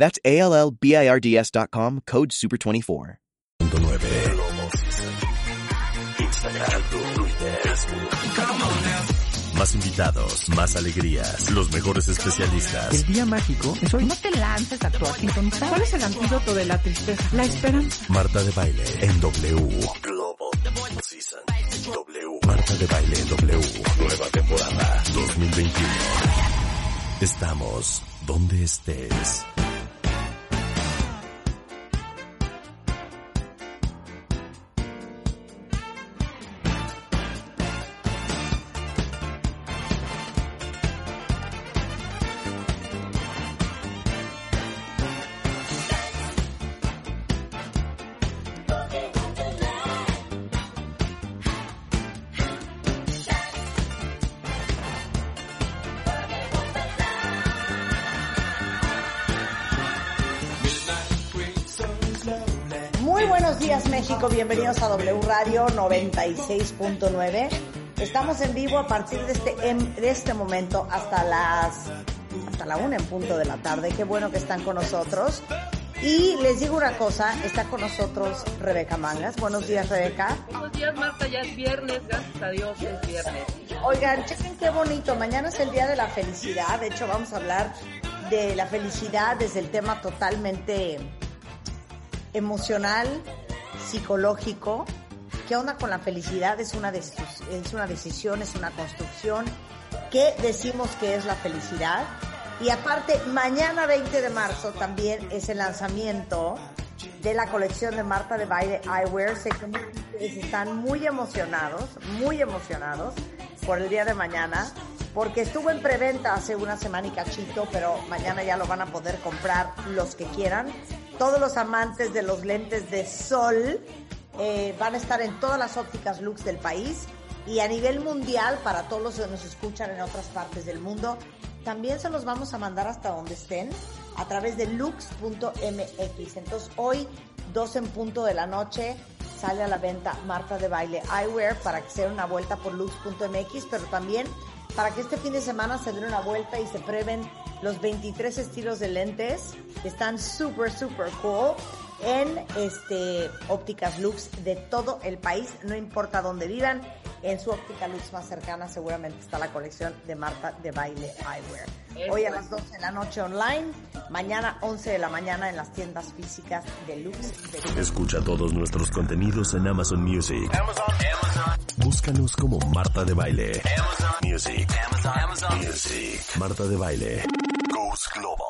That's A L L B I R D S.com, code SUPER24. Instagram, Twitter, Más invitados, más alegrías, los mejores especialistas. El día mágico es hoy. No te lances a tu sintonizar. ¿Cuál es el antídoto de la tristeza? La esperanza. Marta de Baile en W. Global Season. W. Marta de Baile en W. Nueva temporada 2021. Estamos donde estés. Muy buenos días México, bienvenidos a W Radio 96.9. Estamos en vivo a partir de este, em- de este momento hasta las hasta la una en punto de la tarde. Qué bueno que están con nosotros. Y les digo una cosa, está con nosotros Rebeca Mangas. Buenos días Rebeca. Buenos días, Marta. Ya es viernes, gracias a Dios es viernes. Oigan, chequen qué bonito. Mañana es el Día de la Felicidad. De hecho, vamos a hablar de la felicidad desde el tema totalmente emocional, psicológico. ¿Qué onda con la felicidad? Es una, es una decisión, es una construcción. ¿Qué decimos que es la felicidad? Y aparte, mañana 20 de marzo también es el lanzamiento de la colección de Marta de Baile Eyewear. Sé que ustedes están muy emocionados, muy emocionados por el día de mañana, porque estuvo en preventa hace una semana y cachito, pero mañana ya lo van a poder comprar los que quieran. Todos los amantes de los lentes de sol eh, van a estar en todas las ópticas Lux del país y a nivel mundial para todos los que nos escuchan en otras partes del mundo. También se los vamos a mandar hasta donde estén a través de lux.mx. Entonces hoy, 12 en punto de la noche, sale a la venta Marta de Baile Eyewear para que se una vuelta por lux.mx, pero también para que este fin de semana se den una vuelta y se prueben los 23 estilos de lentes que están súper, súper cool en este ópticas Lux de todo el país, no importa dónde vivan, en su óptica Lux más cercana seguramente está la colección de Marta de Baile Eyewear. Hoy a las 12 de la noche online, mañana 11 de la mañana en las tiendas físicas de Lux. De Escucha todos nuestros contenidos en Amazon Music. Búscanos como Marta de Baile. Music. Music. Marta de Baile. Goes Global.